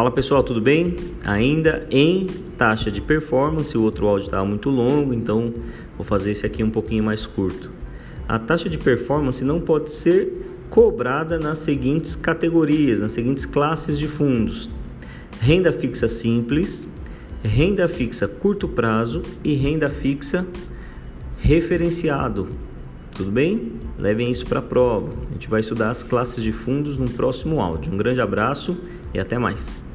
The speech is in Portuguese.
Fala pessoal, tudo bem? Ainda em taxa de performance, o outro áudio estava muito longo, então vou fazer esse aqui um pouquinho mais curto. A taxa de performance não pode ser cobrada nas seguintes categorias, nas seguintes classes de fundos: renda fixa simples, renda fixa curto prazo e renda fixa referenciado. Tudo bem? Levem isso para a prova. A gente vai estudar as classes de fundos no próximo áudio. Um grande abraço e até mais.